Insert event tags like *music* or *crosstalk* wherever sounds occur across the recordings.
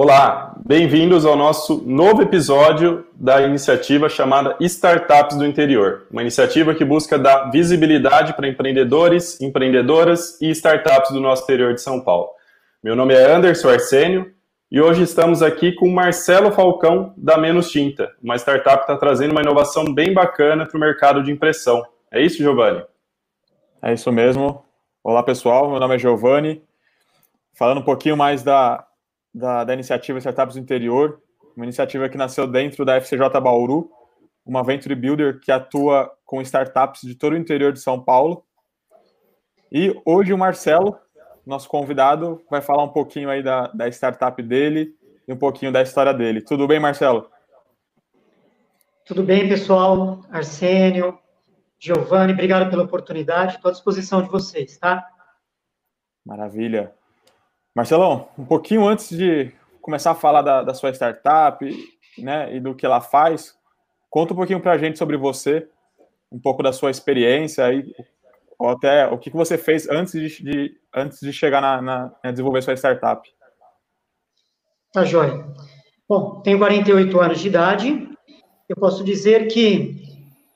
Olá, bem-vindos ao nosso novo episódio da iniciativa chamada Startups do Interior, uma iniciativa que busca dar visibilidade para empreendedores, empreendedoras e startups do nosso interior de São Paulo. Meu nome é Anderson Arsênio e hoje estamos aqui com Marcelo Falcão da Menos Tinta, uma startup que está trazendo uma inovação bem bacana para o mercado de impressão. É isso, Giovanni? É isso mesmo. Olá, pessoal. Meu nome é Giovanni. Falando um pouquinho mais da, da, da iniciativa Startups do Interior, uma iniciativa que nasceu dentro da FCJ Bauru, uma venture builder que atua com startups de todo o interior de São Paulo. E hoje o Marcelo, nosso convidado, vai falar um pouquinho aí da, da startup dele e um pouquinho da história dele. Tudo bem, Marcelo? Tudo bem, pessoal. Arsênio, Giovanni, obrigado pela oportunidade. Estou à disposição de vocês, tá? Maravilha. Marcelão, um pouquinho antes de começar a falar da, da sua startup né, e do que ela faz, conta um pouquinho para a gente sobre você, um pouco da sua experiência e ou até o que, que você fez antes de, de antes de chegar na, na, na desenvolver sua startup. Tá joia. Bom, tenho 48 anos de idade. Eu posso dizer que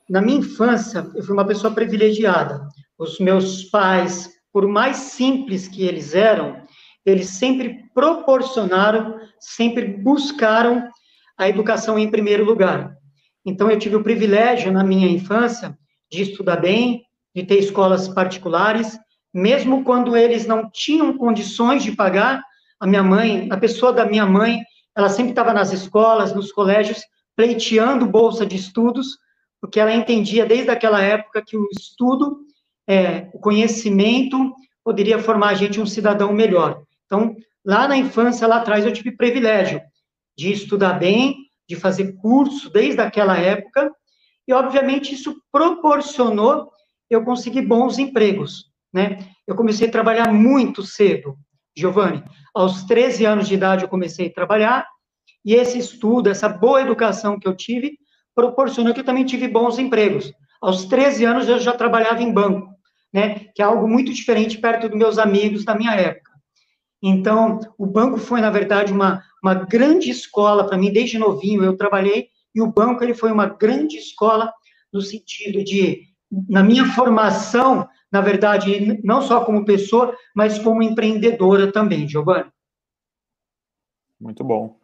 na minha infância eu fui uma pessoa privilegiada. Os meus pais, por mais simples que eles eram, eles sempre proporcionaram, sempre buscaram a educação em primeiro lugar. Então, eu tive o privilégio, na minha infância, de estudar bem, de ter escolas particulares, mesmo quando eles não tinham condições de pagar, a minha mãe, a pessoa da minha mãe, ela sempre estava nas escolas, nos colégios, pleiteando bolsa de estudos, porque ela entendia desde aquela época que o estudo, é, o conhecimento, poderia formar a gente um cidadão melhor. Então, lá na infância, lá atrás, eu tive privilégio de estudar bem, de fazer curso desde aquela época, e, obviamente, isso proporcionou eu conseguir bons empregos, né? Eu comecei a trabalhar muito cedo, Giovanni. Aos 13 anos de idade, eu comecei a trabalhar, e esse estudo, essa boa educação que eu tive, proporcionou que eu também tive bons empregos. Aos 13 anos, eu já trabalhava em banco, né? Que é algo muito diferente perto dos meus amigos da minha época. Então, o banco foi, na verdade, uma, uma grande escola para mim, desde novinho eu trabalhei, e o banco ele foi uma grande escola no sentido de, na minha formação, na verdade, não só como pessoa, mas como empreendedora também, Giovanni. Muito bom.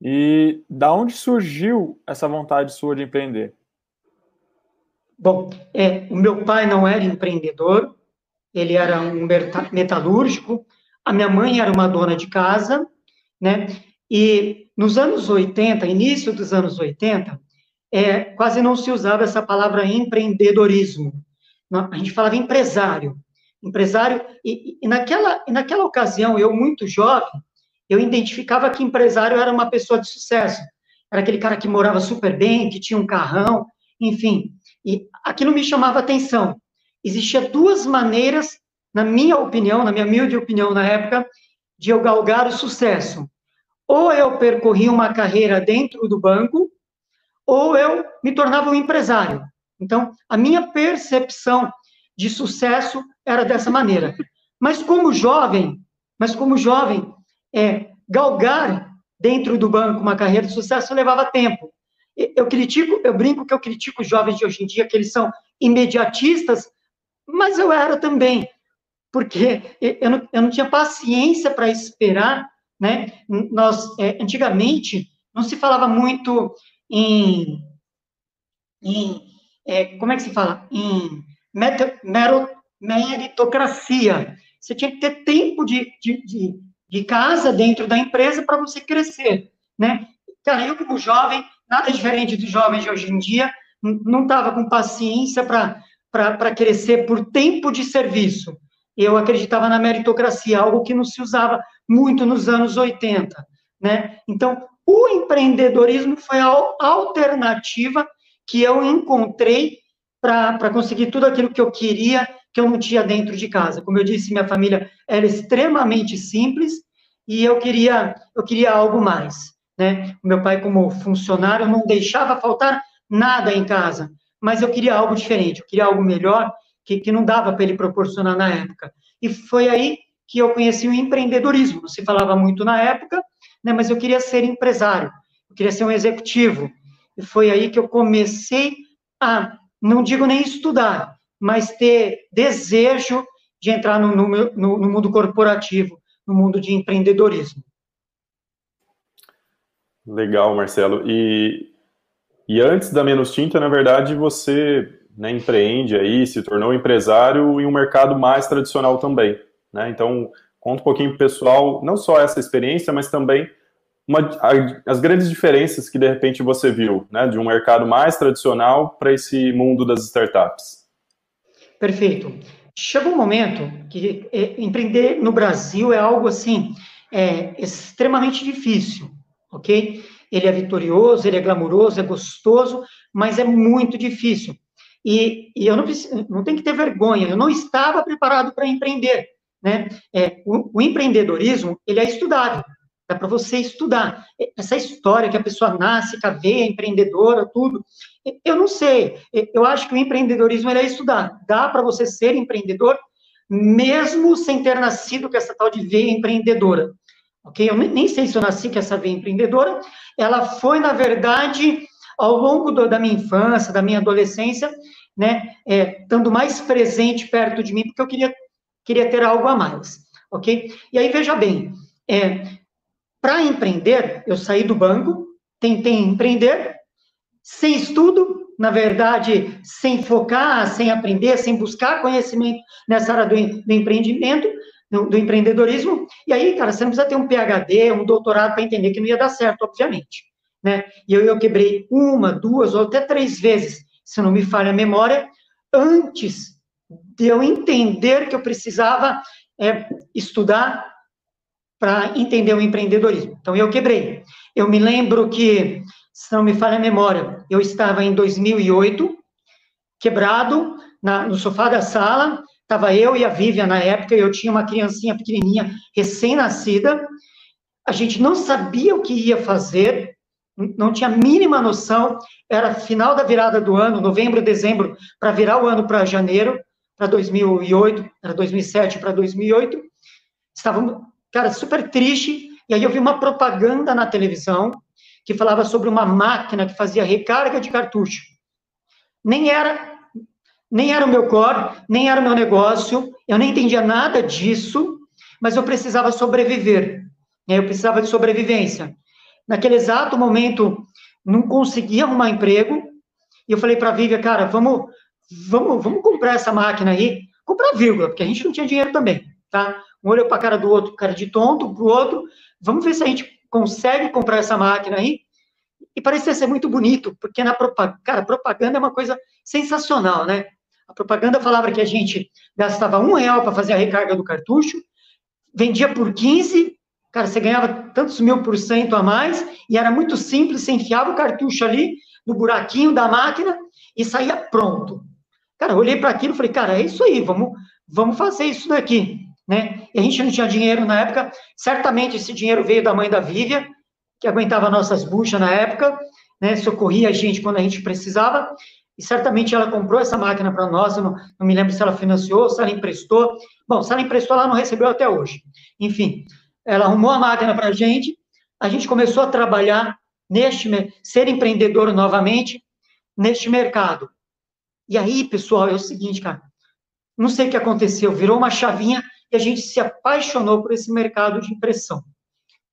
E da onde surgiu essa vontade sua de empreender? Bom, é, o meu pai não era empreendedor, ele era um metalúrgico, a minha mãe era uma dona de casa, né? E nos anos 80, início dos anos 80, é, quase não se usava essa palavra empreendedorismo. A gente falava empresário. Empresário, e, e, naquela, e naquela ocasião, eu muito jovem, eu identificava que empresário era uma pessoa de sucesso. Era aquele cara que morava super bem, que tinha um carrão, enfim. E aquilo me chamava atenção. Existia duas maneiras na minha opinião, na minha humilde opinião na época, de eu galgar o sucesso. Ou eu percorri uma carreira dentro do banco, ou eu me tornava um empresário. Então, a minha percepção de sucesso era dessa maneira. Mas como jovem, mas como jovem, é, galgar dentro do banco uma carreira de sucesso levava tempo. Eu critico, eu brinco que eu critico os jovens de hoje em dia, que eles são imediatistas, mas eu era também porque eu não, eu não tinha paciência para esperar, né? Nós, é, antigamente, não se falava muito em, em é, como é que se fala? Em meritocracia. Você tinha que ter tempo de, de, de, de casa dentro da empresa para você crescer, né? Cara, eu como jovem, nada diferente dos jovens de hoje em dia, não estava com paciência para crescer por tempo de serviço eu acreditava na meritocracia, algo que não se usava muito nos anos 80, né? Então, o empreendedorismo foi a alternativa que eu encontrei para conseguir tudo aquilo que eu queria, que eu não tinha dentro de casa. Como eu disse, minha família era extremamente simples e eu queria, eu queria algo mais, né? Meu pai, como funcionário, não deixava faltar nada em casa, mas eu queria algo diferente, eu queria algo melhor que, que não dava para ele proporcionar na época. E foi aí que eu conheci o empreendedorismo. Se falava muito na época, né, mas eu queria ser empresário, eu queria ser um executivo. E foi aí que eu comecei a, não digo nem estudar, mas ter desejo de entrar no, no, no mundo corporativo, no mundo de empreendedorismo. Legal, Marcelo. E, e antes da Menos Tinta, na verdade, você né, empreende aí, se tornou empresário em um mercado mais tradicional também. Né? Então, conta um pouquinho para o pessoal, não só essa experiência, mas também uma, as grandes diferenças que de repente você viu, né, de um mercado mais tradicional para esse mundo das startups. Perfeito. Chegou um momento que é, empreender no Brasil é algo assim é, extremamente difícil, ok? Ele é vitorioso, ele é glamuroso, é gostoso, mas é muito difícil. E, e eu não, não tenho que ter vergonha, eu não estava preparado para empreender. Né? É, o, o, empreendedorismo, ele é estudado, dá para você estudar. Essa história que a pessoa nasce com a veia empreendedora, tudo, eu não sei, eu acho que o empreendedorismo ele é estudado, dá para você ser empreendedor, mesmo sem ter nascido com essa tal de veia empreendedora. Ok? Eu nem sei se eu nasci com essa veia empreendedora, ela foi, na verdade, ao longo do, da minha infância, da minha adolescência, né, é, estando mais presente perto de mim, porque eu queria, queria ter algo a mais, ok? E aí, veja bem, é, para empreender, eu saí do banco, tentei empreender, sem estudo, na verdade, sem focar, sem aprender, sem buscar conhecimento nessa área do, do empreendimento, do, do, empreendedorismo, e aí, cara, você não precisa ter um PhD, um doutorado para entender que não ia dar certo, obviamente né? E eu, eu quebrei uma, duas ou até três vezes, se não me falha a memória, antes de eu entender que eu precisava é, estudar para entender o empreendedorismo. Então, eu quebrei. Eu me lembro que, se não me falha a memória, eu estava em 2008, quebrado, na, no sofá da sala, estava eu e a Vivian na época, eu tinha uma criancinha pequenininha, recém-nascida, a gente não sabia o que ia fazer, não tinha a mínima noção, era final da virada do ano, novembro, dezembro, para virar o ano para janeiro, para 2008, era 2007 para 2008, estávamos, cara, super triste, e aí eu vi uma propaganda na televisão, que falava sobre uma máquina que fazia recarga de cartucho. Nem era, nem era o meu core, nem era o meu negócio, eu nem entendia nada disso, mas eu precisava sobreviver, né? eu precisava de sobrevivência naquele exato momento, não conseguia arrumar emprego, e eu falei para a Vivian, cara, vamos, vamos, vamos comprar essa máquina aí, comprar vírgula, porque a gente não tinha dinheiro também, tá? Um olhou para a cara do outro, cara de tonto, para o outro, vamos ver se a gente consegue comprar essa máquina aí, e parecia ser muito bonito, porque na propaganda, cara, propaganda é uma coisa sensacional, né? A propaganda falava que a gente gastava um real para fazer a recarga do cartucho, vendia por 15 Cara, você ganhava tantos mil por cento a mais e era muito simples, você enfiava o cartucho ali no buraquinho da máquina e saía pronto. Cara, eu olhei para aquilo e falei, cara, é isso aí, vamos, vamos fazer isso daqui, né? E a gente não tinha dinheiro na época, certamente esse dinheiro veio da mãe da Vívia, que aguentava nossas buchas na época, né? Socorria a gente quando a gente precisava, e certamente ela comprou essa máquina para nós, não, não me lembro se ela financiou, se ela emprestou. Bom, se ela emprestou, ela não recebeu até hoje. Enfim, ela arrumou a máquina para a gente, a gente começou a trabalhar neste, ser empreendedor novamente neste mercado. E aí, pessoal, é o seguinte, cara, não sei o que aconteceu, virou uma chavinha e a gente se apaixonou por esse mercado de impressão,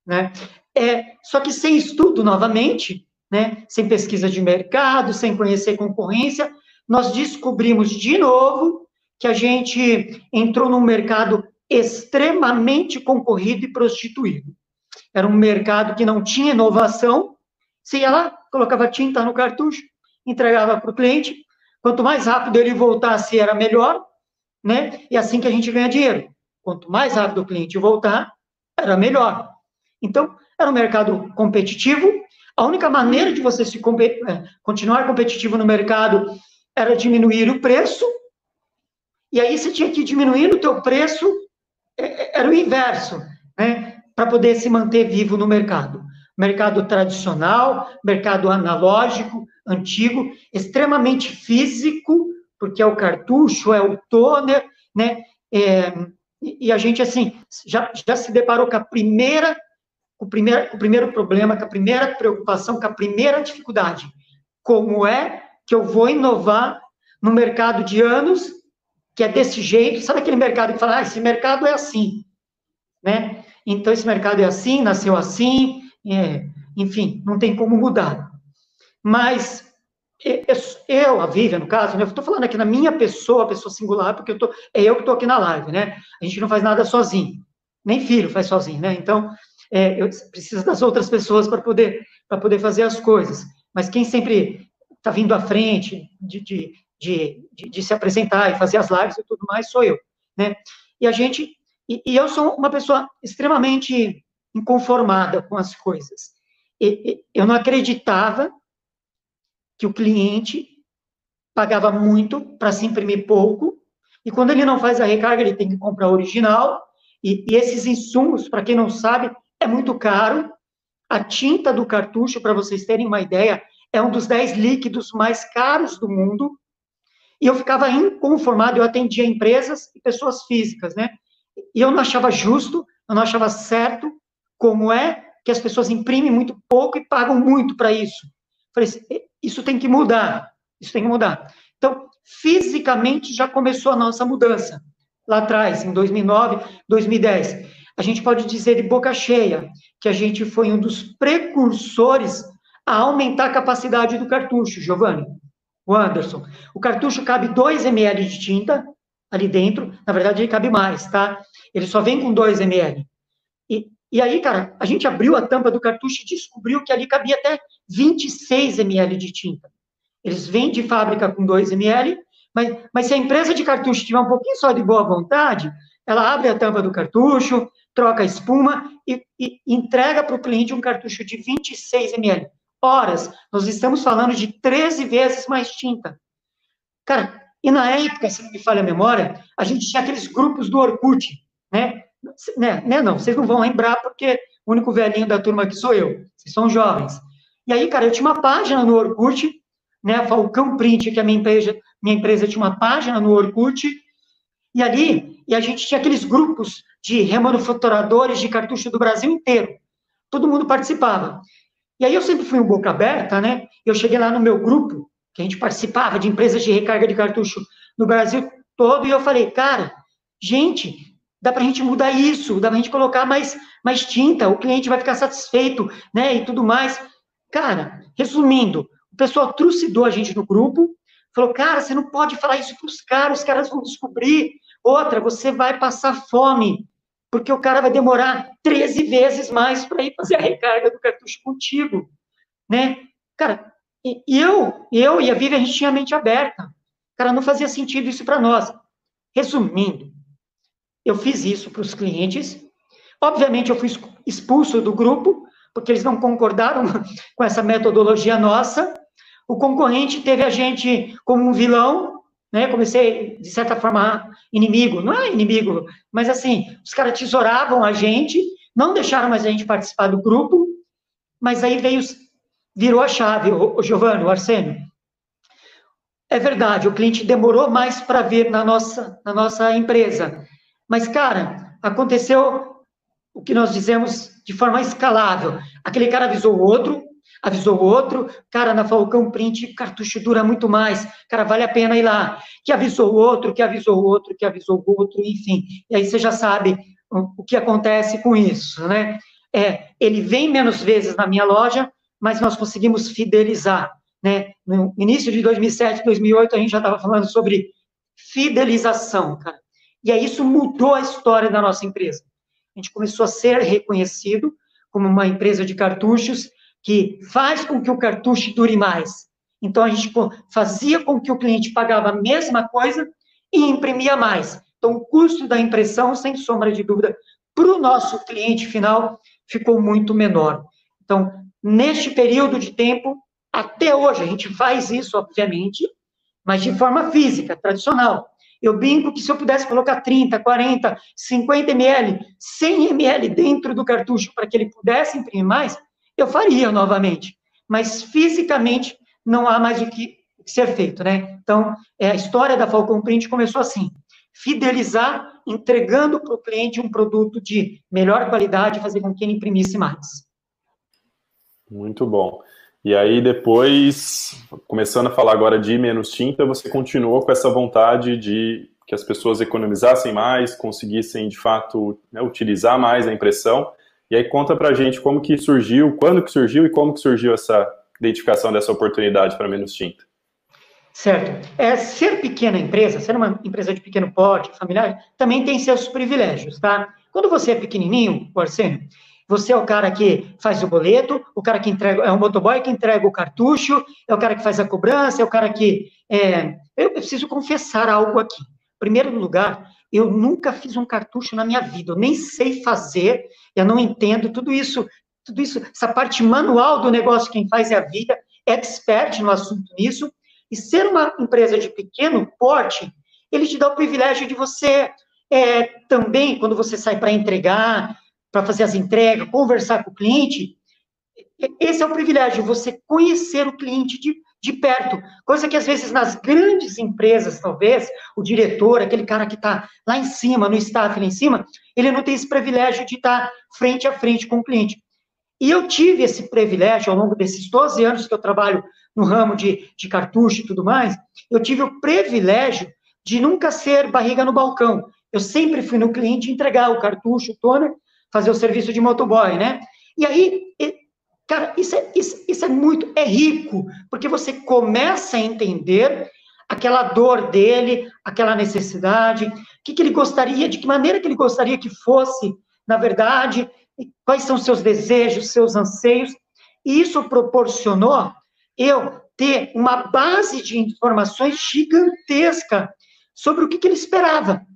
né? É, só que sem estudo, novamente, né, sem pesquisa de mercado, sem conhecer concorrência, nós descobrimos de novo que a gente entrou num mercado extremamente concorrido e prostituído. Era um mercado que não tinha inovação. Você ia lá, colocava tinta no cartucho, entregava para o cliente. Quanto mais rápido ele voltasse, era melhor, né? E assim que a gente ganha dinheiro. Quanto mais rápido o cliente voltar, era melhor. Então, era um mercado competitivo. A única maneira de você se é, continuar competitivo no mercado era diminuir o preço. E aí você tinha que diminuir o teu preço era o inverso, né? Para poder se manter vivo no mercado. Mercado tradicional, mercado analógico, antigo, extremamente físico, porque é o cartucho, é o toner, né? É, e a gente, assim, já, já se deparou com a primeira com o primeiro, com o primeiro problema, com a primeira preocupação, com a primeira dificuldade. Como é que eu vou inovar no mercado de anos, que é desse jeito? Sabe aquele mercado que fala, ah, esse mercado é assim, né? Então, esse mercado é assim, nasceu assim, é, enfim, não tem como mudar. Mas eu, a Vivian, no caso, né, eu estou falando aqui na minha pessoa, pessoa singular, porque eu tô, é eu que estou aqui na live, né? A gente não faz nada sozinho, nem filho faz sozinho, né? Então, é, eu preciso das outras pessoas para poder, poder fazer as coisas. Mas quem sempre está vindo à frente de, de, de, de, de se apresentar e fazer as lives e tudo mais sou eu, né? E a gente, e, e eu sou uma pessoa extremamente inconformada com as coisas. E, eu não acreditava que o cliente pagava muito para se imprimir pouco, e quando ele não faz a recarga, ele tem que comprar original, e, e esses insumos, para quem não sabe, é muito caro. A tinta do cartucho, para vocês terem uma ideia, é um dos 10 líquidos mais caros do mundo. E eu ficava inconformado, eu atendia empresas e pessoas físicas, né? E eu não achava justo, eu não achava certo como é que as pessoas imprimem muito pouco e pagam muito para isso. Falei, isso tem que mudar, isso tem que mudar. Então, fisicamente já começou a nossa mudança, lá atrás, em 2009, 2010. A gente pode dizer de boca cheia que a gente foi um dos precursores a aumentar a capacidade do cartucho, Giovanni, o Anderson. O cartucho cabe 2 ml de tinta ali dentro, na verdade ele cabe mais, tá? Ele só vem com 2 ml. E, e aí, cara, a gente abriu a tampa do cartucho e descobriu que ali cabia até 26 ml de tinta. Eles vêm de fábrica com 2 ml, mas, mas se a empresa de cartucho tiver um pouquinho só de boa vontade, ela abre a tampa do cartucho, troca a espuma e, e entrega para o cliente um cartucho de 26 ml. Horas, nós estamos falando de 13 vezes mais tinta. Cara, e na época, se não me falha a memória, a gente tinha aqueles grupos do Orkut, né? né? Né, não, vocês não vão lembrar porque o único velhinho da turma aqui sou eu. Vocês são jovens. E aí, cara, eu tinha uma página no Orkut, né, Falcão Print, que a minha empresa, minha empresa tinha uma página no Orkut, e ali, e a gente tinha aqueles grupos de remanufaturadores de cartucho do Brasil inteiro. Todo mundo participava. E aí eu sempre fui um boca aberta, né? Eu cheguei lá no meu grupo, que a gente participava de empresas de recarga de cartucho no Brasil todo, e eu falei, cara, gente, dá para a gente mudar isso, dá para a gente colocar mais, mais tinta, o cliente vai ficar satisfeito, né? E tudo mais. Cara, resumindo, o pessoal trucidou a gente no grupo, falou, cara, você não pode falar isso para os caras, os caras vão descobrir. Outra, você vai passar fome, porque o cara vai demorar 13 vezes mais para ir fazer a recarga do cartucho contigo, né? Cara, eu, eu e a Vivi, a gente tinha a mente aberta. Cara, não fazia sentido isso para nós. Resumindo, eu fiz isso para os clientes. Obviamente, eu fui expulso do grupo, porque eles não concordaram *laughs* com essa metodologia nossa. O concorrente teve a gente como um vilão, né? Comecei, de certa forma, inimigo. Não é inimigo, mas assim, os caras tesouravam a gente, não deixaram mais a gente participar do grupo, mas aí veio, virou a chave, o, Giovanni, o Arsênio. É verdade, o cliente demorou mais para vir na nossa, na nossa empresa. Mas, cara, aconteceu o que nós dizemos de forma escalável. Aquele cara avisou o outro, avisou o outro, cara, na Falcão Print, cartucho dura muito mais, cara, vale a pena ir lá. Que avisou o outro, que avisou o outro, que avisou o outro, enfim. E aí você já sabe o, que acontece com isso, né? É, ele vem menos vezes na minha loja, mas nós conseguimos fidelizar, né? No início de 2007, 2008, a gente já estava falando sobre fidelização, cara. E aí isso mudou a história da nossa empresa a gente começou a ser reconhecido como uma empresa de cartuchos que faz com que o cartucho dure mais. Então, a gente fazia com que o cliente pagava a mesma coisa e imprimia mais. Então, o custo da impressão, sem sombra de dúvida, para o nosso cliente final, ficou muito menor. Então, neste período de tempo, até hoje, a gente faz isso, obviamente, mas de forma física, tradicional. Eu brinco que se eu pudesse colocar 30, 40, 50 ml, 100 ml dentro do cartucho para que ele pudesse imprimir mais, eu faria novamente. Mas fisicamente não há mais o que ser feito, né? Então, é, a história da Falcon Print começou assim. fidelizar, entregando para o cliente um produto de melhor qualidade, fazer com que ele imprimisse mais. Muito bom. E aí depois, começando a falar agora de menos tinta, você continuou com essa vontade de que as pessoas economizassem mais, conseguissem de fato né, utilizar mais a impressão. E aí conta para a gente como que surgiu, quando que surgiu e como que surgiu essa identificação dessa oportunidade para menos tinta. Certo. É, ser pequena empresa, ser uma empresa de pequeno porte, familiar, também tem seus privilégios, tá? Quando você é pequenininho, Arsênio, você é o cara que faz o boleto, o cara que entrega, é o motoboy que entrega o cartucho, é o cara que faz a cobrança, é o cara que. É... Eu preciso confessar algo aqui. Em primeiro lugar, eu nunca fiz um cartucho na minha vida, eu nem sei fazer, eu não entendo tudo isso, tudo isso, essa parte manual do negócio, quem faz é a vida, é expert no assunto nisso, e ser uma empresa de pequeno porte, ele te dá o privilégio de você é, também, quando você sai para entregar, para fazer as entregas, conversar com o cliente, esse é o privilégio, você conhecer o cliente de, de perto, coisa que às vezes nas grandes empresas, talvez, o diretor, aquele cara que está lá em cima, no staff lá em cima, ele não tem esse privilégio de estar frente a frente com o cliente. E eu tive esse privilégio ao longo desses 12 anos que eu trabalho no ramo de, de cartucho e tudo mais, eu tive o privilégio de nunca ser barriga no balcão. Eu sempre fui no cliente entregar o cartucho, o toner, fazer o serviço de motoboy, né? E aí, cara, isso é, isso, isso é muito, é rico, porque você começa a entender aquela dor dele, aquela necessidade, o que, que ele gostaria, de que maneira que ele gostaria que fosse, na verdade, quais são seus desejos, seus anseios, e isso proporcionou eu ter uma base de informações gigantesca sobre o que, que ele esperava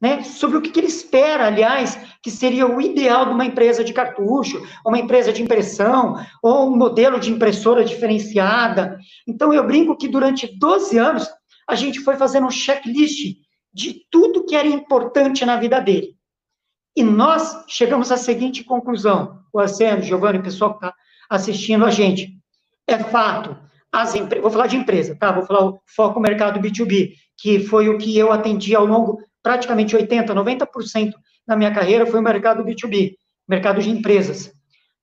né, sobre o que, que ele espera, aliás, que seria o ideal de uma empresa de cartucho, uma empresa de impressão, ou um modelo de impressora diferenciada. Então, eu brinco que durante 12 anos, a gente foi fazendo um checklist de tudo que era importante na vida dele. E nós chegamos à seguinte conclusão, o Arsênio, Giovanni, o pessoal que está assistindo a gente. É fato, as vou falar de empresa, tá? Vou falar o foco mercado B2B, que foi o que eu atendi ao longo praticamente 80%, 90% da minha carreira foi o mercado B2B, mercado de empresas.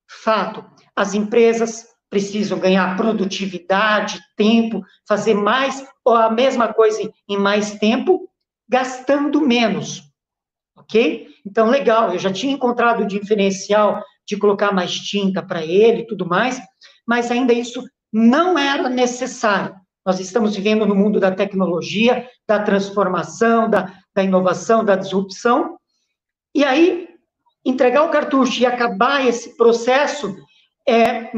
Fato, as empresas precisam ganhar produtividade, tempo, fazer mais ou a mesma coisa em mais tempo, gastando menos. Ok? Então, legal, eu já tinha encontrado o diferencial de colocar mais tinta para ele e tudo mais, mas ainda isso não era necessário. Nós estamos vivendo no mundo da tecnologia, da transformação, da, da inovação, da disrupção. E aí, entregar o cartucho e acabar esse processo, é,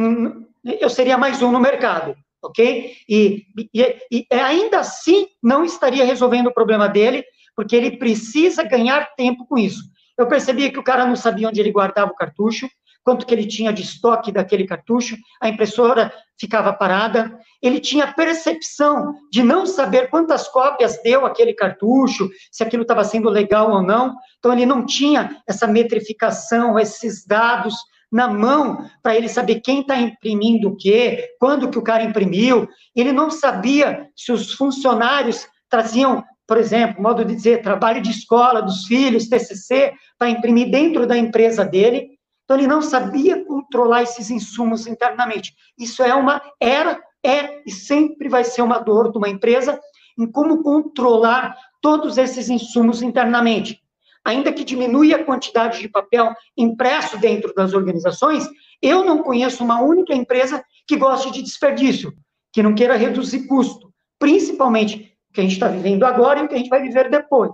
eu seria mais um no mercado, ok? E, e, e ainda assim não estaria resolvendo o problema dele, porque ele precisa ganhar tempo com isso. Eu percebia que o cara não sabia onde ele guardava o cartucho, quanto que ele tinha de estoque daquele cartucho, a impressora ficava parada, ele tinha percepção de não saber quantas cópias deu aquele cartucho, se aquilo estava sendo legal ou não, então ele não tinha essa metrificação, esses dados na mão para ele saber quem está imprimindo o quê, quando que o cara imprimiu, ele não sabia se os funcionários traziam, por exemplo, modo de dizer, trabalho de escola dos filhos, TCC, para imprimir dentro da empresa dele, então, ele não sabia controlar esses insumos internamente. Isso é uma, era, é e sempre vai ser uma dor de uma empresa em como controlar todos esses insumos internamente. Ainda que diminua a quantidade de papel impresso dentro das organizações, eu não conheço uma única empresa que goste de desperdício, que não queira reduzir custo, principalmente o que a gente está vivendo agora e o que a gente vai viver depois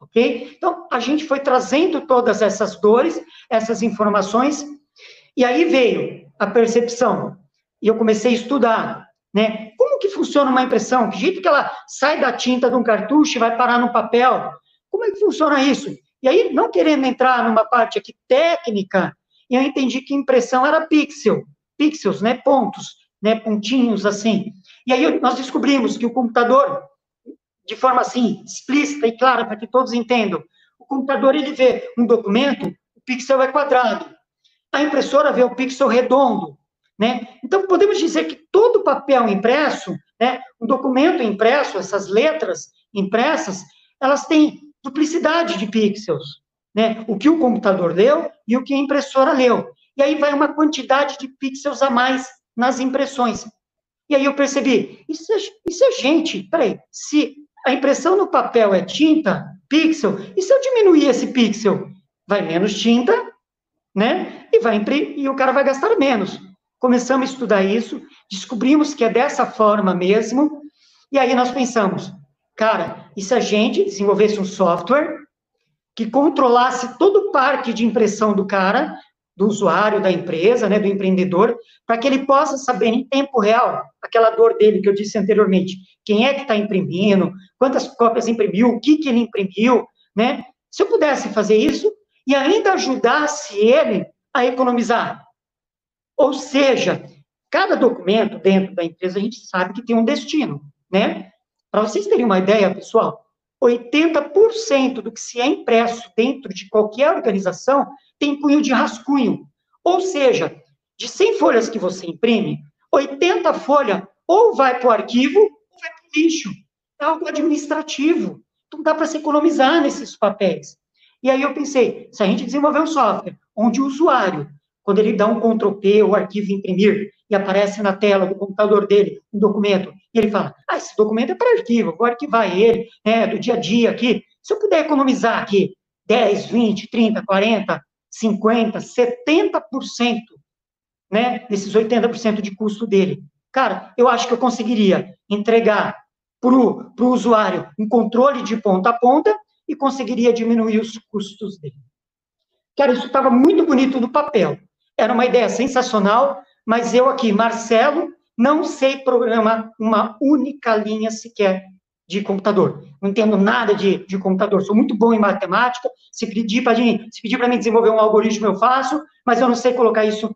ok? Então, a gente foi trazendo todas essas dores, essas informações, e aí veio a percepção, e eu comecei a estudar, né? Como que funciona uma impressão? Que jeito que ela sai da tinta de um cartucho e vai parar no papel? Como é que funciona isso? E aí, não querendo entrar numa parte aqui técnica, eu entendi que impressão era pixel, pixels, né, pontos, né, pontinhos assim. E aí nós descobrimos que o computador de forma assim, explícita e clara, para que todos entendam. O computador, ele vê um documento, o pixel é quadrado. A impressora vê o pixel redondo, né? Então, podemos dizer que todo papel impresso, né, um documento impresso, essas letras impressas, elas têm duplicidade de pixels, né? O que o computador leu e o que a impressora leu. E aí vai uma quantidade de pixels a mais nas impressões. E aí eu percebi, isso é, isso é gente, peraí, se a impressão no papel é tinta, pixel, e se eu diminuir esse pixel? Vai menos tinta, né? E, vai, e o cara vai gastar menos. Começamos a estudar isso, descobrimos que é dessa forma mesmo, e aí nós pensamos, cara, e se a gente desenvolvesse um software que controlasse todo o parque de impressão do cara, do usuário, da empresa, né, do empreendedor, para que ele possa saber em tempo real aquela dor dele que eu disse anteriormente, quem é que está imprimindo, quantas cópias imprimiu, o que, que ele imprimiu, né? Se eu pudesse fazer isso e ainda ajudasse ele a economizar. Ou seja, cada documento dentro da empresa a gente sabe que tem um destino, né? Para vocês terem uma ideia, pessoal, 80% do que se é impresso dentro de qualquer organização tem cunho de rascunho. Ou seja, de 100 folhas que você imprime, 80 folhas ou vai para o arquivo ou vai para o lixo. É algo administrativo. Então dá para se economizar nesses papéis. E aí eu pensei, se a gente desenvolver um software onde o usuário, quando ele dá um Ctrl P, o arquivo imprimir, e aparece na tela do computador dele um documento, e ele fala, ah, esse documento é para arquivo, vou arquivar ele, né, do dia a dia aqui. Se eu puder economizar aqui 10, 20, 30, 40, 50, 70%, né, desses 80% de custo dele. Cara, eu acho que eu conseguiria entregar para o usuário um controle de ponta a ponta e conseguiria diminuir os custos dele. Cara, isso estava muito bonito no papel. Era uma ideia sensacional, mas eu aqui, Marcelo, não sei programar uma única linha sequer de computador. Não entendo nada de, de computador. Sou muito bom em matemática. Se pedir para mim, se pedir para mim desenvolver um algoritmo, eu faço, mas eu não sei colocar isso,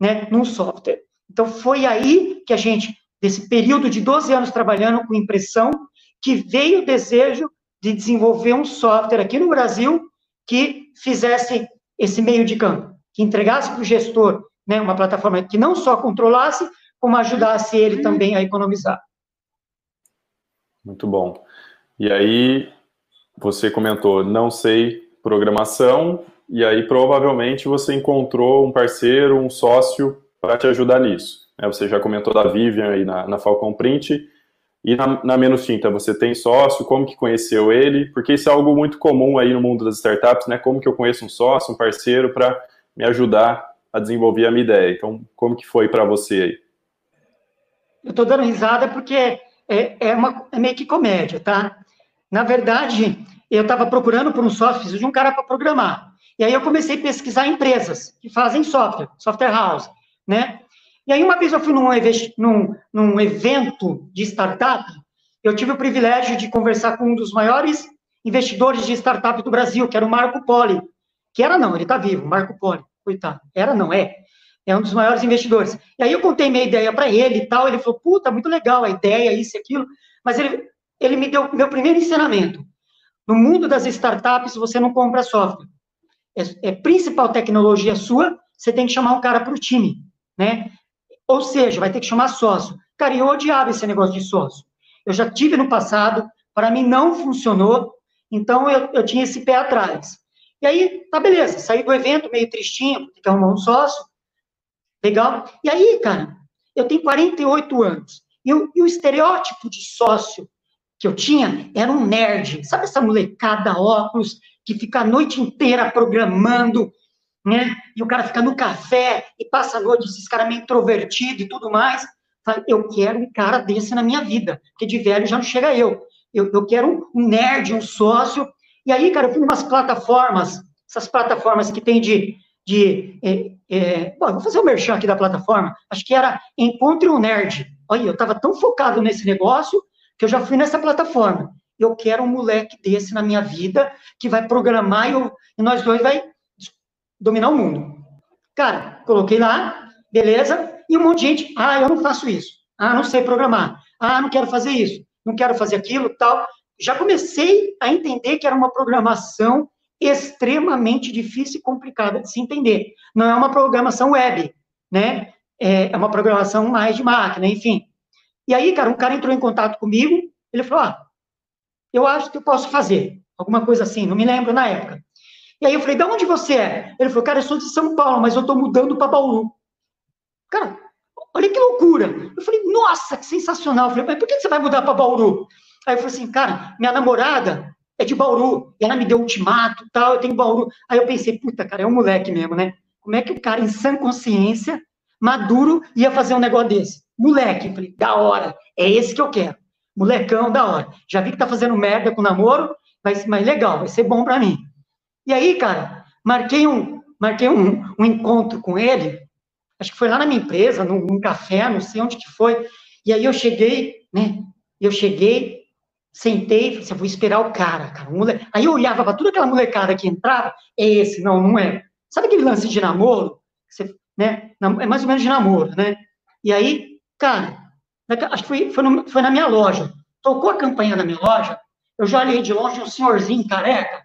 né, num software. Então foi aí que a gente, desse período de 12 anos trabalhando com impressão, que veio o desejo de desenvolver um software aqui no Brasil que fizesse esse meio de campo, que entregasse para o gestor, né, uma plataforma que não só controlasse, como ajudasse ele também a economizar. Muito bom. E aí, você comentou, não sei programação, e aí provavelmente você encontrou um parceiro, um sócio para te ajudar nisso. É, você já comentou da Vivian aí na, na Falcon Print, e na, na, Menos Tinta, você tem sócio? Como que conheceu ele? Porque isso é algo muito comum aí no mundo das startups, né? Como que eu conheço um sócio, um parceiro para me ajudar a desenvolver a minha ideia? Então, como que foi para você aí? Eu estou dando risada porque é, é, uma, é meio que comédia, tá? Na verdade, eu estava procurando por um software, de um cara para programar. E aí eu comecei a pesquisar empresas que fazem software, software house, né? E aí uma vez eu fui num, num, num evento de startup, eu tive o privilégio de conversar com um dos maiores investidores de startup do Brasil, que era o Marco Poli. Que era não, ele está vivo, Marco Poli, coitado. Era não, é é um dos maiores investidores. E aí eu contei minha ideia para ele e tal, ele falou, puta, muito legal a ideia, isso e aquilo, mas ele, ele me deu meu primeiro ensinamento. No mundo das startups, você não compra software. É, é principal tecnologia sua, você tem que chamar um cara para o time, né? Ou seja, vai ter que chamar sócio. Cara, eu odiava esse negócio de sócio. Eu já tive no passado, para mim não funcionou, então eu, eu tinha esse pé atrás. E aí, tá beleza, saí do evento meio tristinho, tem que arrumar um sócio, Legal? E aí, cara, eu tenho 48 anos. E, eu, e o estereótipo de sócio que eu tinha era um nerd. Sabe essa molecada óculos que fica a noite inteira programando, né? E o cara fica no café e passa a noite, esses caras meio introvertido e tudo mais. Eu quero um cara desse na minha vida, porque de velho já não chega eu. Eu, eu quero um nerd, um sócio. E aí, cara, eu fui umas plataformas, essas plataformas que tem de de. É, é, bom, vou fazer o um merchan aqui da plataforma. Acho que era Encontre um Nerd. Olha, eu estava tão focado nesse negócio que eu já fui nessa plataforma. Eu quero um moleque desse na minha vida que vai programar e, eu, e nós dois vai dominar o mundo. Cara, coloquei lá, beleza, e um monte de gente, ah, eu não faço isso, ah, não sei programar, ah, não quero fazer isso, não quero fazer aquilo, tal. Já comecei a entender que era uma programação extremamente difícil e complicada de se entender. Não é uma programação web, né? É, é uma programação mais de máquina, enfim. E aí, cara, um cara entrou em contato comigo, ele falou, ah, eu acho que eu posso fazer. alguma coisa assim, não me lembro na época. E aí eu falei, de onde você é? Ele falou, cara, eu sou de São Paulo, mas eu tô mudando para Bauru. Cara, olha que loucura. Eu falei, nossa, que sensacional. Eu falei, mas por que você vai mudar para Bauru? Aí eu falei assim, cara, minha namorada é de Bauru, e ela me deu ultimato tal, eu tenho Bauru. Aí eu pensei, puta, cara, é um moleque mesmo, né? Como é que o cara, em sã consciência, maduro, ia fazer um negócio desse? Moleque, falei, da hora, é esse que eu quero. Molecão, da hora. Já vi que tá fazendo merda com namoro, mas, mas legal, vai ser bom para mim. E aí, cara, marquei um, marquei um, um encontro com ele, acho que foi lá na minha empresa, num, num café, não sei onde que foi. E aí eu cheguei, né? Eu cheguei, sentei, falei assim, vou esperar o cara, cara. Mole... Aí eu olhava para toda aquela molecada que entrava, é esse, não, não é. Sabe aquele lance de namoro? Você, né? É mais ou menos de namoro, né? E aí, cara, acho que foi, foi, no, foi na minha loja. Tocou a campanha na minha loja, eu já olhei de longe um senhorzinho careca.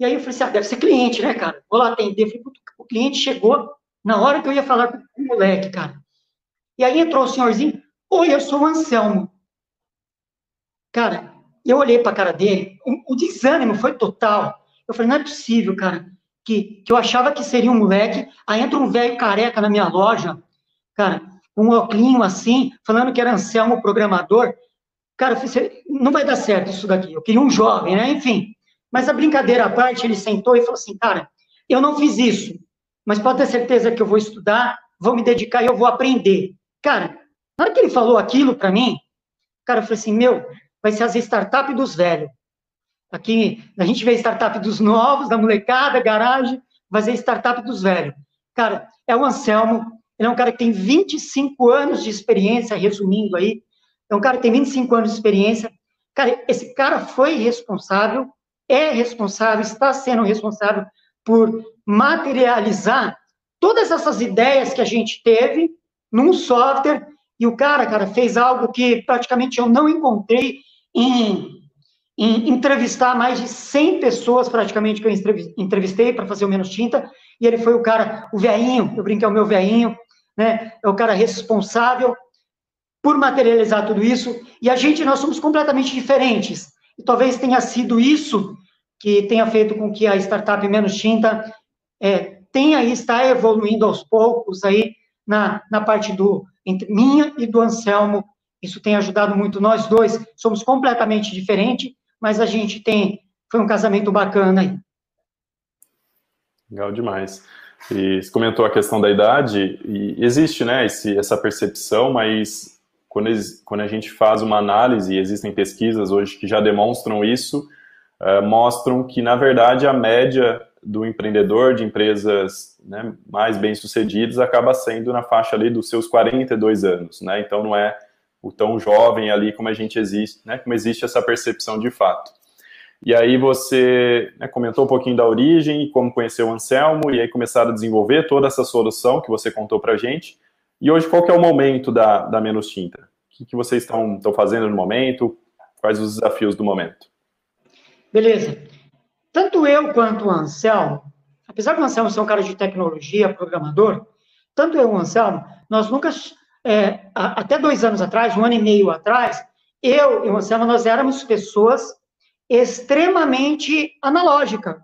E aí eu falei assim, ah, deve ser cliente, né, cara? Vou lá atender. Falei, o cliente chegou na hora que eu ia falar com o moleque, cara. E aí entrou o senhorzinho, oi, eu sou o Anselmo. Cara, eu olhei para a cara dele, o, o, desânimo foi total. Eu falei, não é possível, cara, que, que eu achava que seria um moleque, aí entra um velho careca na minha loja, cara, um óculos assim, falando que era Anselmo programador. Cara, falei, não vai dar certo isso daqui. Eu queria um jovem, né? Enfim. Mas a brincadeira à parte, ele sentou e falou assim, cara, eu não fiz isso, mas pode ter certeza que eu vou estudar, vou me dedicar e eu vou aprender. Cara, na hora que ele falou aquilo para mim, cara, eu falei assim, meu, vai ser as startups dos velhos. Aqui, a gente vê startup dos novos, da molecada, garagem, vai ser startup dos velhos. Cara, é o Anselmo, ele é um cara que tem 25 anos de experiência, resumindo aí, é um cara que tem 25 anos de experiência. Cara, esse cara foi responsável, é responsável, está sendo responsável por materializar todas essas ideias que a gente teve num software, e o cara, cara, fez algo que praticamente eu não encontrei em, em entrevistar mais de 100 pessoas, praticamente, que eu entrevistei para fazer o Menos Tinta, e ele foi o cara, o veinho, eu brinquei, o meu veinho, né, é o cara responsável por materializar tudo isso, e a gente, nós somos completamente diferentes, e talvez tenha sido isso que tenha feito com que a startup Menos Tinta é, tenha e está evoluindo aos poucos aí na, na parte do entre minha e do Anselmo. Isso tem ajudado muito nós dois. Somos completamente diferentes, mas a gente tem foi um casamento bacana aí. Legal demais. E você comentou a questão da idade, e existe, né, esse, essa percepção, mas quando, quando a gente faz uma análise, e existem pesquisas hoje que já demonstram isso, uh, mostram que, na verdade, a média do empreendedor de empresas né, mais bem-sucedidas acaba sendo na faixa ali dos seus 42 anos, né? Então não é o tão jovem ali como a gente existe, né? Como existe essa percepção de fato. E aí você né, comentou um pouquinho da origem como conheceu o Anselmo, e aí começaram a desenvolver toda essa solução que você contou para gente. E hoje, qual que é o momento da, da Menos Tinta? O que, que vocês estão fazendo no momento? Quais os desafios do momento? Beleza. Tanto eu quanto o Anselmo, apesar do Anselmo ser um cara de tecnologia, programador, tanto eu e o Anselmo, nós nunca, é, até dois anos atrás, um ano e meio atrás, eu e o Anselmo, nós éramos pessoas extremamente analógicas.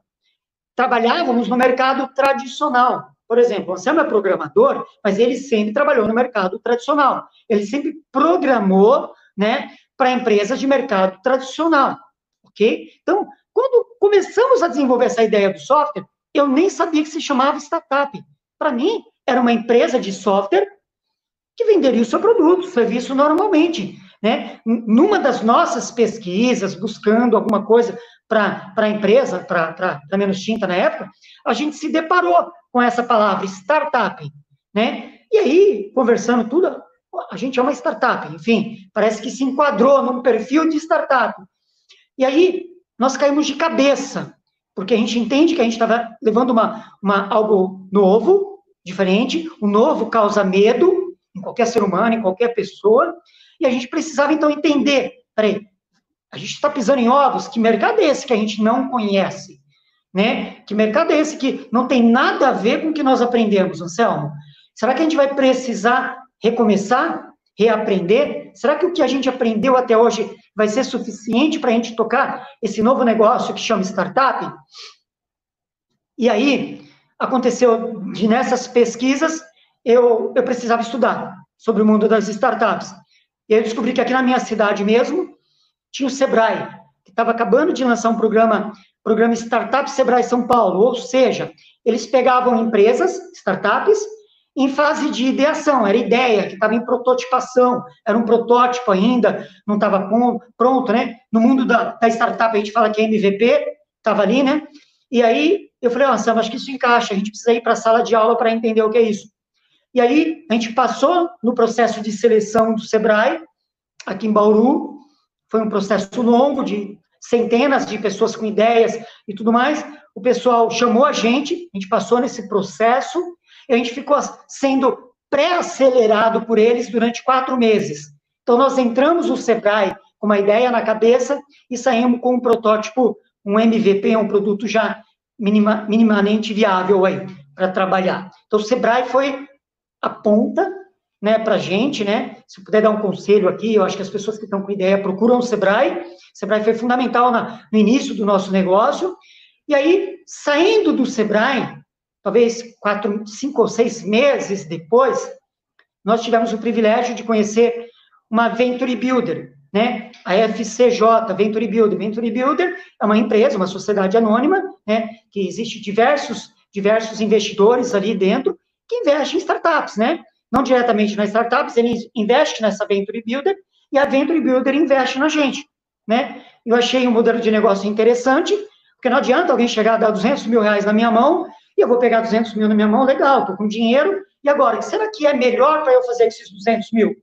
Trabalhávamos no mercado tradicional. Por exemplo, o Anselmo é programador, mas ele sempre trabalhou no mercado tradicional. Ele sempre programou, né, para empresas de mercado tradicional, ok? Então, quando começamos a desenvolver essa ideia do software, eu nem sabia que se chamava startup. Para mim, era uma empresa de software que venderia o seu produto, serviço normalmente. Né? Numa das nossas pesquisas, buscando alguma coisa para a empresa, para menos tinta na época, a gente se deparou com essa palavra, startup. Né? E aí, conversando tudo, a gente é uma startup, enfim, parece que se enquadrou num perfil de startup. E aí, nós caímos de cabeça, porque a gente entende que a gente estava levando uma, uma, algo novo, diferente, o novo causa medo qualquer ser humano, em qualquer pessoa, e a gente precisava então entender, peraí, a gente está pisando em ovos, que mercado é esse que a gente não conhece? Né? Que mercado é esse que não tem nada a ver com o que nós aprendemos, Anselmo? Será que a gente vai precisar recomeçar? reaprender? Será que o que a gente aprendeu até hoje vai ser suficiente para a gente tocar esse novo negócio que chama startup? E aí, aconteceu de nessas pesquisas, eu, eu precisava estudar sobre o mundo das startups. E aí eu descobri que aqui na minha cidade mesmo, tinha o Sebrae, que estava acabando de lançar um programa, programa Startup Sebrae São Paulo, ou seja, eles pegavam empresas, startups, em fase de ideação, era ideia, que estava em prototipação, era um protótipo ainda, não estava pronto, né? No mundo da, da, startup a gente fala que é MVP, estava ali, né? E aí eu falei, nossa, acho que isso encaixa, a gente precisa ir para a sala de aula para entender o que é isso. E aí a gente passou no processo de seleção do Sebrae, aqui em Bauru, foi um processo longo de centenas de pessoas com ideias e tudo mais. O pessoal chamou a gente, a gente passou nesse processo, e a gente ficou sendo pré-acelerado por eles durante quatro meses. Então, nós entramos no Sebrae com uma ideia na cabeça e saímos com um protótipo, um MVP, um produto já minima, minimamente viável aí para trabalhar. Então, o Sebrae foi a ponta né, para a gente, né? Se puder dar um conselho aqui, eu acho que as pessoas que estão com ideia procuram o Sebrae. O Sebrae foi fundamental na, no início do nosso negócio. E aí, saindo do Sebrae, talvez quatro, cinco ou seis meses depois, nós tivemos o privilégio de conhecer uma Venture Builder, né? A FCJ, Venture Builder. Venture Builder é uma empresa, uma sociedade anônima, né? Que existe diversos, diversos investidores ali dentro que investem em startups, né? Não diretamente nas startups, ele investe nessa Venture Builder e a Venture Builder investe na gente, né? Eu achei um modelo de negócio interessante, porque não adianta alguém chegar a dar 200 mil reais na minha mão e eu vou pegar 200 mil na minha mão, legal, estou com dinheiro, e agora, será que é melhor para eu fazer esses 200 mil?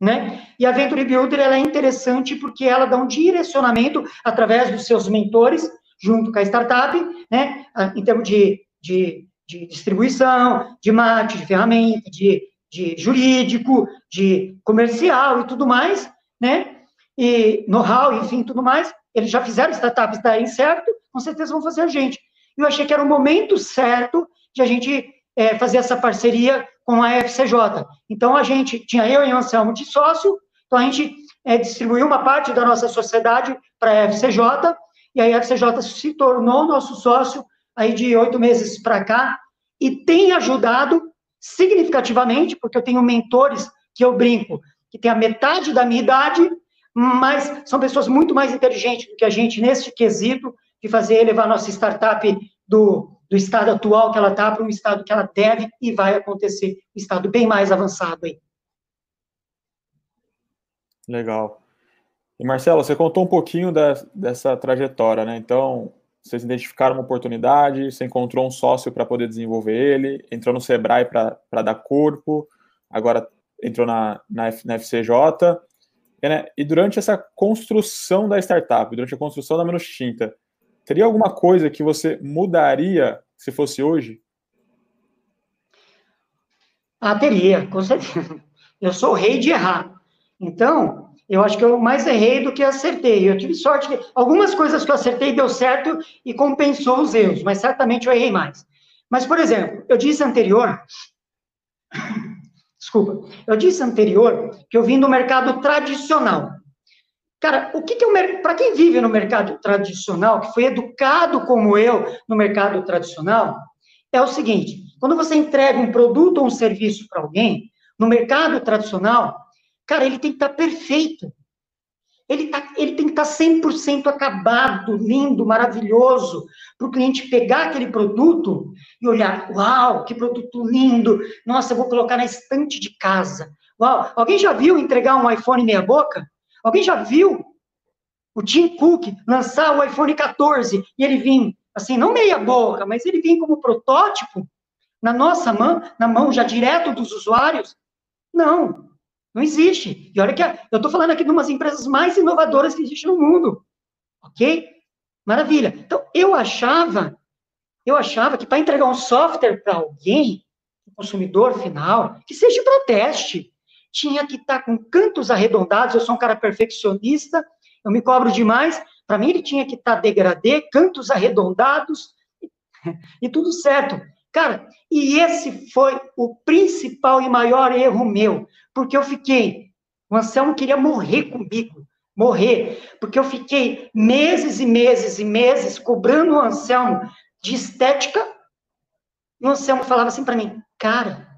Né? E a Venture Builder ela é interessante porque ela dá um direcionamento através dos seus mentores, junto com a startup, né? em termos de, de, de distribuição, de marketing, de ferramenta, de, de jurídico, de comercial e tudo mais, né? E know-how, enfim, tudo mais. Eles já fizeram startups darem certo, com certeza vão fazer a gente eu achei que era o momento certo de a gente é, fazer essa parceria com a FCJ. Então, a gente, tinha eu e o Anselmo de sócio, então a gente é, distribuiu uma parte da nossa sociedade para a FCJ, e a FCJ se tornou nosso sócio aí de oito meses para cá, e tem ajudado significativamente, porque eu tenho mentores que eu brinco, que tem a metade da minha idade, mas são pessoas muito mais inteligentes do que a gente nesse quesito, de fazer elevar nossa startup do, do estado atual que ela está para um estado que ela deve e vai acontecer, um estado bem mais avançado aí. Legal. E Marcelo, você contou um pouquinho da, dessa trajetória, né? Então, vocês identificaram uma oportunidade, você encontrou um sócio para poder desenvolver ele, entrou no Sebrae para dar corpo, agora entrou na, na, na FCJ. E, né, e durante essa construção da startup, durante a construção da Menos Tinta, Teria alguma coisa que você mudaria se fosse hoje? Ah, teria, com certeza. Eu sou o rei de errar. Então, eu acho que eu mais errei do que acertei. Eu tive sorte que algumas coisas que eu acertei deu certo e compensou os erros, mas certamente eu errei mais. Mas, por exemplo, eu disse anterior, *coughs* desculpa, eu disse anterior que eu vim do mercado tradicional. Cara, o que, que para quem vive no mercado tradicional, que foi educado como eu no mercado tradicional, é o seguinte: quando você entrega um produto ou um serviço para alguém, no mercado tradicional, cara, ele tem que estar tá perfeito. Ele, tá, ele tem que estar tá 100% acabado, lindo, maravilhoso, para o cliente pegar aquele produto e olhar: uau, que produto lindo! Nossa, eu vou colocar na estante de casa. Uau, alguém já viu entregar um iPhone meia-boca? Alguém já viu o Tim Cook lançar o iPhone 14 e ele vir, assim, não meia boca, mas ele vir como protótipo na nossa mão, na mão já direto dos usuários? Não, não existe. E olha que eu estou falando aqui de umas empresas mais inovadoras que existem no mundo. Ok? Maravilha. Então, eu achava, eu achava que para entregar um software para alguém, o consumidor final, que seja para teste, tinha que estar tá com cantos arredondados. Eu sou um cara perfeccionista, eu me cobro demais. Para mim, ele tinha que estar tá degradê, cantos arredondados *laughs* e tudo certo. Cara, e esse foi o principal e maior erro meu, porque eu fiquei O Anselmo queria morrer comigo, morrer, porque eu fiquei meses e meses e meses cobrando o Anselmo de estética. E o Anselmo falava assim para mim, cara,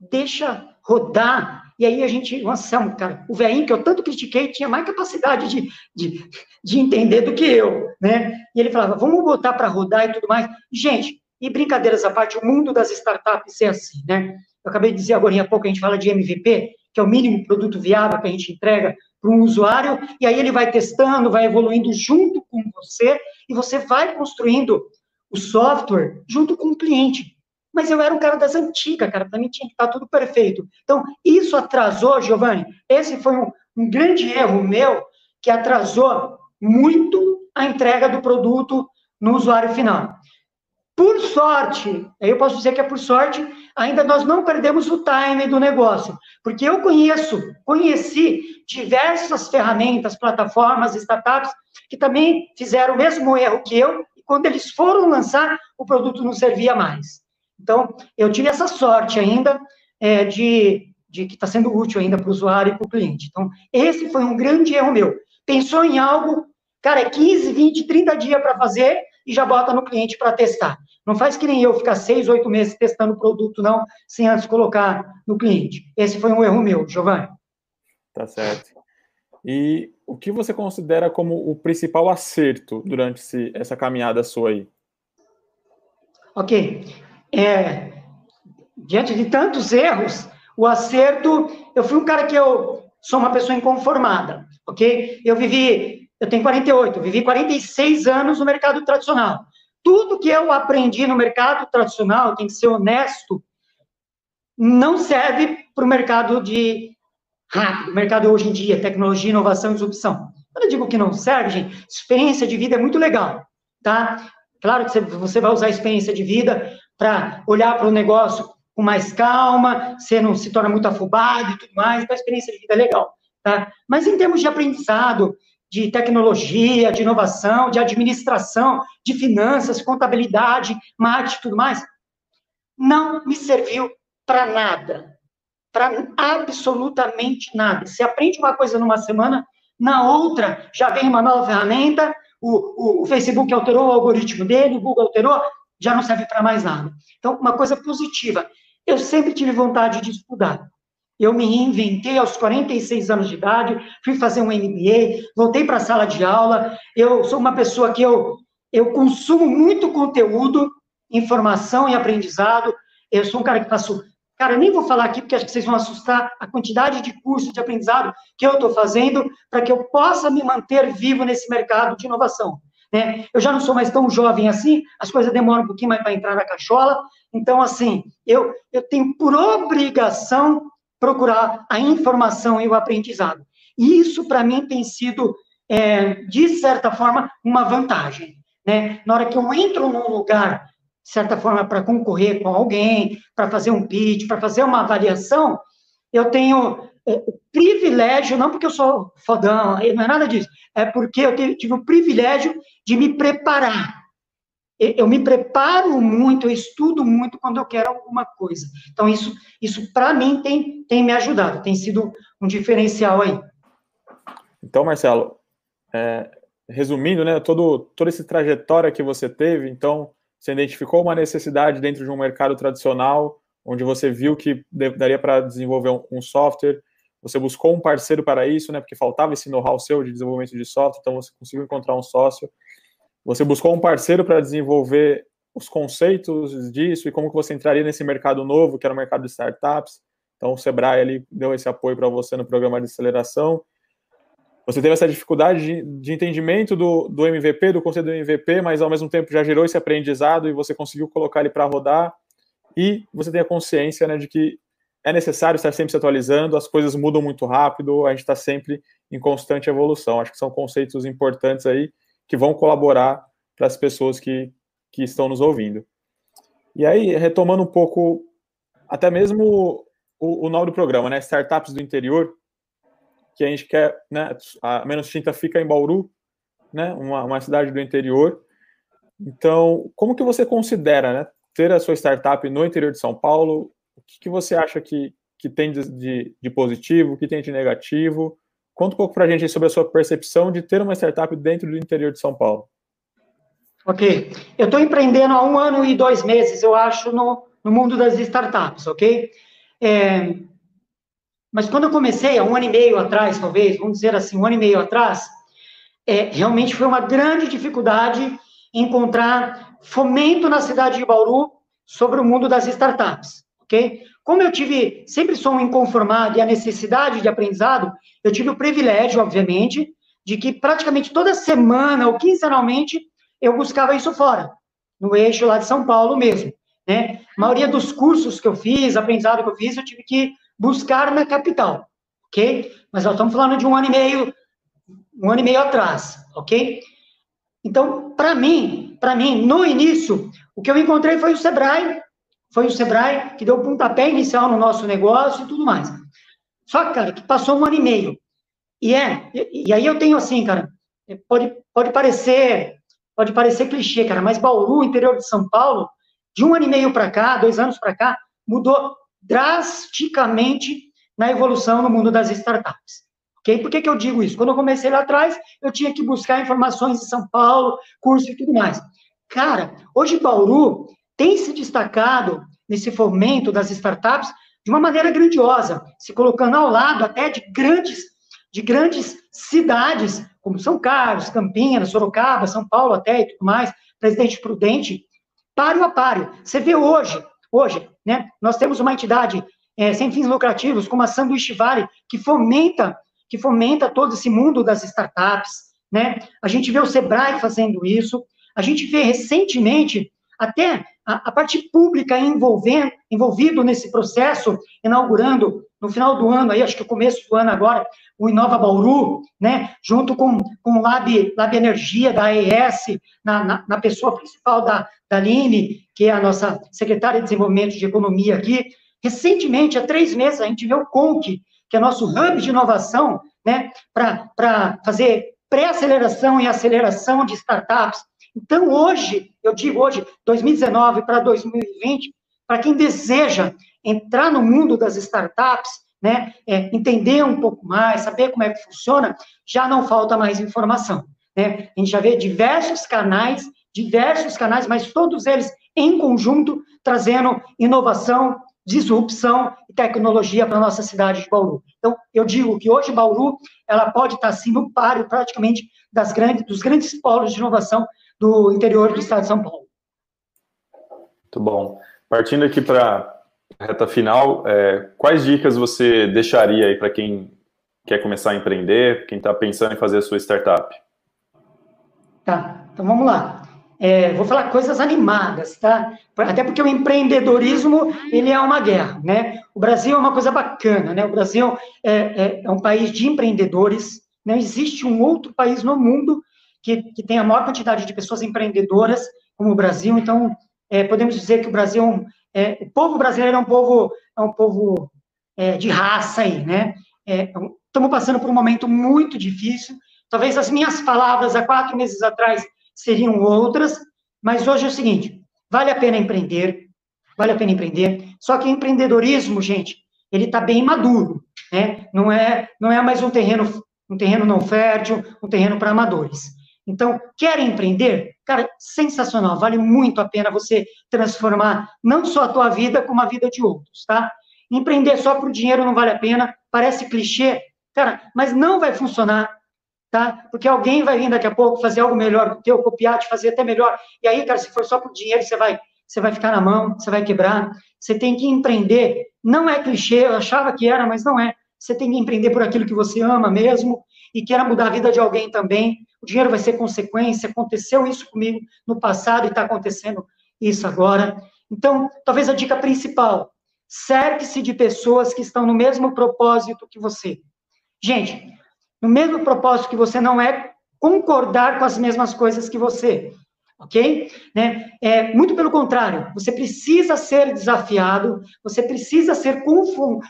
deixa rodar. E aí a gente, o Anselmo, cara, o velhinho que eu tanto critiquei, tinha mais capacidade de, de, de entender do que eu, né? E ele falava, vamos botar para rodar e tudo mais. Gente, e brincadeiras à parte, o mundo das startups é assim, né? Eu acabei de dizer agora há pouco, a gente fala de MVP, que é o mínimo produto viável que a gente entrega para um usuário, e aí ele vai testando, vai evoluindo junto com você, e você vai construindo o software junto com o cliente. Mas eu era um cara das antigas, cara, para mim tinha que estar tudo perfeito. Então, isso atrasou, Giovanni, esse foi um, um grande erro meu, que atrasou muito a entrega do produto no usuário final. Por sorte, aí eu posso dizer que é por sorte, ainda nós não perdemos o time do negócio, porque eu conheço, conheci diversas ferramentas, plataformas, startups que também fizeram o mesmo erro que eu, e quando eles foram lançar, o produto não servia mais. Então, eu tive essa sorte ainda é, de, de que está sendo útil ainda para o usuário e para o cliente. Então, esse foi um grande erro meu. Pensou em algo, cara, é 15, 20, 30 dias para fazer e já bota no cliente para testar. Não faz que nem eu ficar seis, oito meses testando o produto, não, sem antes colocar no cliente. Esse foi um erro meu, Giovanni. Tá certo. E o que você considera como o principal acerto durante esse, essa caminhada sua aí? Ok. É, diante de tantos erros, o acerto, eu fui um cara que eu sou uma pessoa inconformada, ok? Eu vivi, eu tenho 48, vivi 46 anos no mercado tradicional. Tudo que eu aprendi no mercado tradicional, tem que ser honesto, não serve para o mercado de rápido, mercado hoje em dia, tecnologia, inovação e disrupção. Quando eu digo que não serve, gente, experiência de vida é muito legal, tá? Claro que você vai usar a experiência de vida para olhar para o negócio com mais calma, você não se torna muito afobado e tudo mais, então a experiência de vida é legal, tá? Mas em termos de aprendizado, de tecnologia, de inovação, de administração, de finanças, contabilidade, marketing tudo mais, não me serviu para nada. Para absolutamente nada. Você aprende uma coisa numa semana, na outra já vem uma nova ferramenta, o, o, o Facebook alterou o algoritmo dele, o Google alterou, já não serve para mais nada. Então, uma coisa positiva. Eu sempre tive vontade de estudar. Eu me reinventei aos 46 anos de idade, fui fazer um MBA, voltei para a sala de aula. Eu sou uma pessoa que eu, eu consumo muito conteúdo, informação e aprendizado. Eu sou um cara que faço. Cara, eu nem vou falar aqui porque acho que vocês vão assustar a quantidade de curso de aprendizado que eu estou fazendo para que eu possa me manter vivo nesse mercado de inovação. Né? Eu já não sou mais tão jovem assim, as coisas demoram um pouquinho mais para entrar na cachola. Então, assim, eu, eu tenho por obrigação procurar a informação e o aprendizado. E isso, para mim, tem sido, é, de certa forma, uma vantagem. Né? Na hora que eu entro num lugar, de certa forma, para concorrer com alguém, para fazer um pitch, para fazer uma avaliação, eu tenho é, o privilégio, não porque eu sou fodão, não é nada disso, é porque eu tive o privilégio de me preparar eu me preparo muito, eu estudo muito quando eu quero alguma coisa. Então, isso, isso para mim, tem, tem me ajudado, tem sido um diferencial aí. Então, Marcelo, é, resumindo, né, todo, toda essa trajetória que você teve, então, você identificou uma necessidade dentro de um mercado tradicional, onde você viu que daria para desenvolver um, um, software, você buscou um parceiro para isso, né, porque faltava esse know-how seu de desenvolvimento de software, então você conseguiu encontrar um sócio, você buscou um parceiro para desenvolver os conceitos disso e como que você entraria nesse mercado novo, que era o mercado de startups. Então, o Sebrae ali deu esse apoio para você no programa de aceleração. Você teve essa dificuldade de, de entendimento do, do MVP, do conceito do MVP, mas ao mesmo tempo já gerou esse aprendizado e você conseguiu colocar ele para rodar. E você tem a consciência né, de que é necessário estar sempre se atualizando, as coisas mudam muito rápido, a gente está sempre em constante evolução. Acho que são conceitos importantes aí que vão colaborar para as pessoas que, que estão nos ouvindo. E aí, retomando um pouco, até mesmo o, o nome do programa, né? Startups do Interior, que a gente quer, né? A Menos Tinta fica em Bauru, né? Uma, uma cidade do interior. Então, como que você considera, né? Ter a sua startup no interior de São Paulo, o que, que você acha que, que tem de, de, de positivo, o que tem de negativo. Conta um pouco para a gente sobre a sua percepção de ter uma startup dentro do interior de São Paulo. Ok. Eu estou empreendendo há um ano e dois meses, eu acho, no, no mundo das startups, ok? É, mas quando eu comecei, há um ano e meio atrás, talvez, vamos dizer assim, um ano e meio atrás, é, realmente foi uma grande dificuldade encontrar fomento na cidade de Bauru sobre o mundo das startups, ok? Como eu tive, sempre sou um inconformado e a necessidade de aprendizado, eu tive o privilégio, obviamente, de que praticamente toda semana ou quinzenalmente eu buscava isso fora, no eixo lá de São Paulo mesmo, né? A maioria dos cursos que eu fiz, aprendizado que eu fiz, eu tive que buscar na capital, ok? Mas nós estamos falando de um ano e meio, um ano e meio atrás, ok? Então, para mim, para mim, no início, o que eu encontrei foi o Sebrae, foi o Sebrae que deu o pontapé inicial no nosso negócio e tudo mais. Só que, cara, que passou um ano e meio. E é, e, e aí eu tenho assim, cara, pode, pode parecer, pode parecer clichê, cara, mas Bauru, interior de São Paulo, de um ano e meio para cá, dois anos para cá, mudou drasticamente na evolução no mundo das startups. Okay? Por que, que eu digo isso? Quando eu comecei lá atrás, eu tinha que buscar informações em São Paulo, curso e tudo mais. Cara, hoje Bauru tem se destacado nesse fomento das startups de uma maneira grandiosa, se colocando ao lado até de grandes, de grandes cidades, como São Carlos, Campinas, Sorocaba, São Paulo até e tudo mais, Presidente Prudente, páreo a páreo. Você vê hoje, hoje, né, nós temos uma entidade é, sem fins lucrativos, como a Sanduíche Vale, que fomenta, que fomenta todo esse mundo das startups, né? A gente vê o Sebrae fazendo isso, a gente vê recentemente até a, a parte pública envolvendo, envolvido nesse processo, inaugurando no final do ano, aí, acho que o começo do ano agora, o Inova Bauru, né, junto com, com o Lab, Lab Energia da AES, na, na, na pessoa principal da, da Aline, que é a nossa secretária de Desenvolvimento de Economia aqui. Recentemente, há três meses, a gente vê o CONC, que é nosso hub de inovação, né, para fazer pré-aceleração e aceleração de startups, então, hoje, eu digo hoje, 2019 para 2020, para quem deseja entrar no mundo das startups, né, é, entender um pouco mais, saber como é que funciona, já não falta mais informação. Né? A gente já vê diversos canais, diversos canais, mas todos eles em conjunto, trazendo inovação, disrupção e tecnologia para a nossa cidade de Bauru. Então, eu digo que hoje Bauru, ela pode estar, assim, no páreo, praticamente, das grandes, dos grandes polos de inovação do interior do estado de São Paulo. Muito bom. Partindo aqui para a reta final, é, quais dicas você deixaria aí para quem quer começar a empreender, quem está pensando em fazer a sua startup? Tá, então vamos lá. É, vou falar coisas animadas, tá? Até porque o empreendedorismo, ele é uma guerra, né? O Brasil é uma coisa bacana, né? O Brasil é, é, é um país de empreendedores, não existe um outro país no mundo que, que tem a maior quantidade de pessoas empreendedoras, como o Brasil. Então, é, podemos dizer que o Brasil, é, o povo brasileiro é um povo, é um povo é, de raça aí, né? estamos é, passando por um momento muito difícil. Talvez as minhas palavras há quatro meses atrás seriam outras, mas hoje é o seguinte: vale a pena empreender, vale a pena empreender. Só que empreendedorismo, gente, ele está bem maduro, né? Não é, não é mais um terreno, um terreno não fértil, um terreno para amadores. Então, quer empreender? Cara, sensacional, vale muito a pena você transformar não só a tua vida, como a vida de outros, tá? Empreender só por dinheiro não vale a pena, parece clichê, cara, mas não vai funcionar, tá? Porque alguém vai vir daqui a pouco fazer algo melhor do teu, copiar, te fazer até melhor. E aí, cara, se for só por dinheiro, você vai, você vai ficar na mão, você vai quebrar. Você tem que empreender. Não é clichê, eu achava que era, mas não é. Você tem que empreender por aquilo que você ama mesmo e queira mudar a vida de alguém também dinheiro vai ser consequência, aconteceu isso comigo no passado e está acontecendo isso agora. Então, talvez a dica principal, cerque-se de pessoas que estão no mesmo propósito que você. Gente, no mesmo propósito que você não é concordar com as mesmas coisas que você, ok? Né? É, muito pelo contrário, você precisa ser desafiado, você precisa ser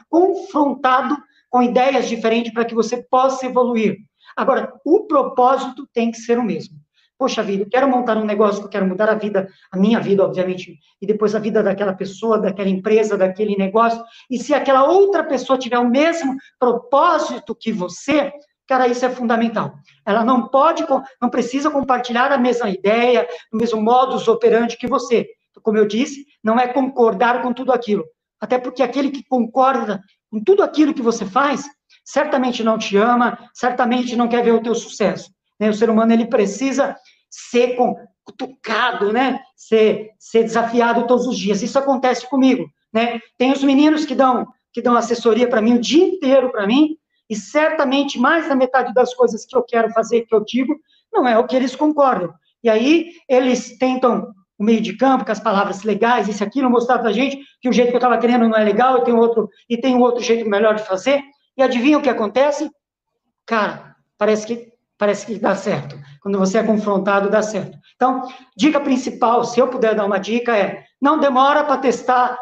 confrontado com ideias diferentes para que você possa evoluir. Agora, o propósito tem que ser o mesmo. poxa vida, eu quero montar um negócio eu quero mudar a vida, a minha vida, obviamente, e depois a vida daquela pessoa, daquela empresa, daquele negócio, e se aquela outra pessoa tiver o mesmo propósito que você, cara, isso é fundamental. Ela não pode, não precisa compartilhar a mesma ideia, o mesmo modus operandi que você. Como eu disse, não é concordar com tudo aquilo. Até porque aquele que concorda com tudo aquilo que você faz, certamente não te ama, certamente não quer ver o teu sucesso. Né? O ser humano ele precisa ser cutucado, né? Ser, ser desafiado todos os dias. Isso acontece comigo, né? Tem os meninos que dão que dão assessoria para mim o dia inteiro para mim e certamente mais da metade das coisas que eu quero fazer, que eu digo, não é o que eles concordam. E aí eles tentam o meio de campo, com as palavras legais, isso aquilo, mostrar para a gente que o jeito que eu estava querendo não é legal, e tem outro e tem outro jeito melhor de fazer. E adivinha o que acontece? Cara, parece que parece que dá certo. Quando você é confrontado, dá certo. Então, dica principal, se eu puder dar uma dica, é não demora para testar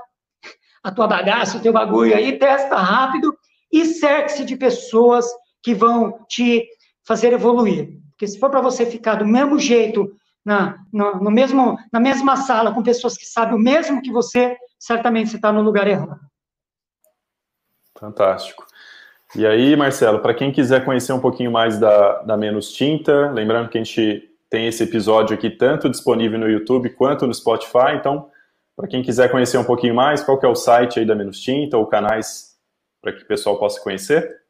a tua bagaça, o teu bagulho aí, testa rápido e cerque-se de pessoas que vão te fazer evoluir. Porque se for para você ficar do mesmo jeito, na, no, no, mesmo, na mesma sala, com pessoas que sabem o mesmo que você, certamente você está no lugar errado. Fantástico. E aí, Marcelo, para quem quiser conhecer um pouquinho mais da, da Menos Tinta, lembrando que a gente tem esse episódio aqui tanto disponível no YouTube quanto no Spotify, então, para quem quiser conhecer um pouquinho mais, qual que é o site aí da Menos Tinta ou canais para que o pessoal possa conhecer?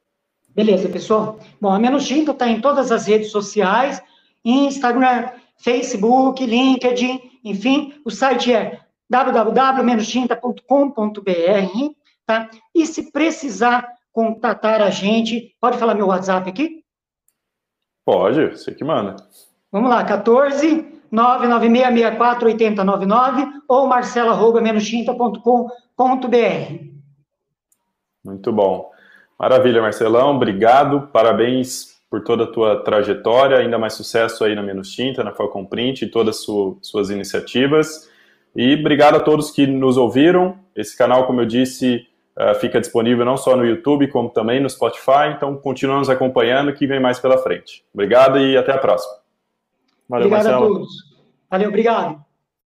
Beleza, pessoal. Bom, a Menos Tinta está em todas as redes sociais, Instagram, Facebook, LinkedIn, enfim, o site é www.menostinta.com.br, tá? E se precisar contatar a gente. Pode falar meu WhatsApp aqui? Pode, você que manda. Vamos lá, 14 99664 8099 ou marcelo.menostinta.com.br. Muito bom. Maravilha, Marcelão. Obrigado. Parabéns por toda a tua trajetória. Ainda mais sucesso aí na Menos Tinta, na Falcon Print e todas as suas iniciativas. E obrigado a todos que nos ouviram. Esse canal, como eu disse, fica disponível não só no YouTube, como também no Spotify. Então, continuamos acompanhando que vem mais pela frente. Obrigado e até a próxima. Valeu, obrigado Marcelo. a todos. Valeu, obrigado.